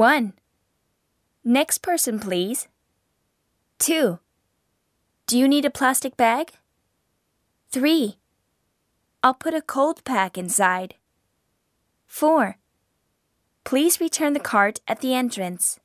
1. Next person, please. 2. Do you need a plastic bag? 3. I'll put a cold pack inside. 4. Please return the cart at the entrance.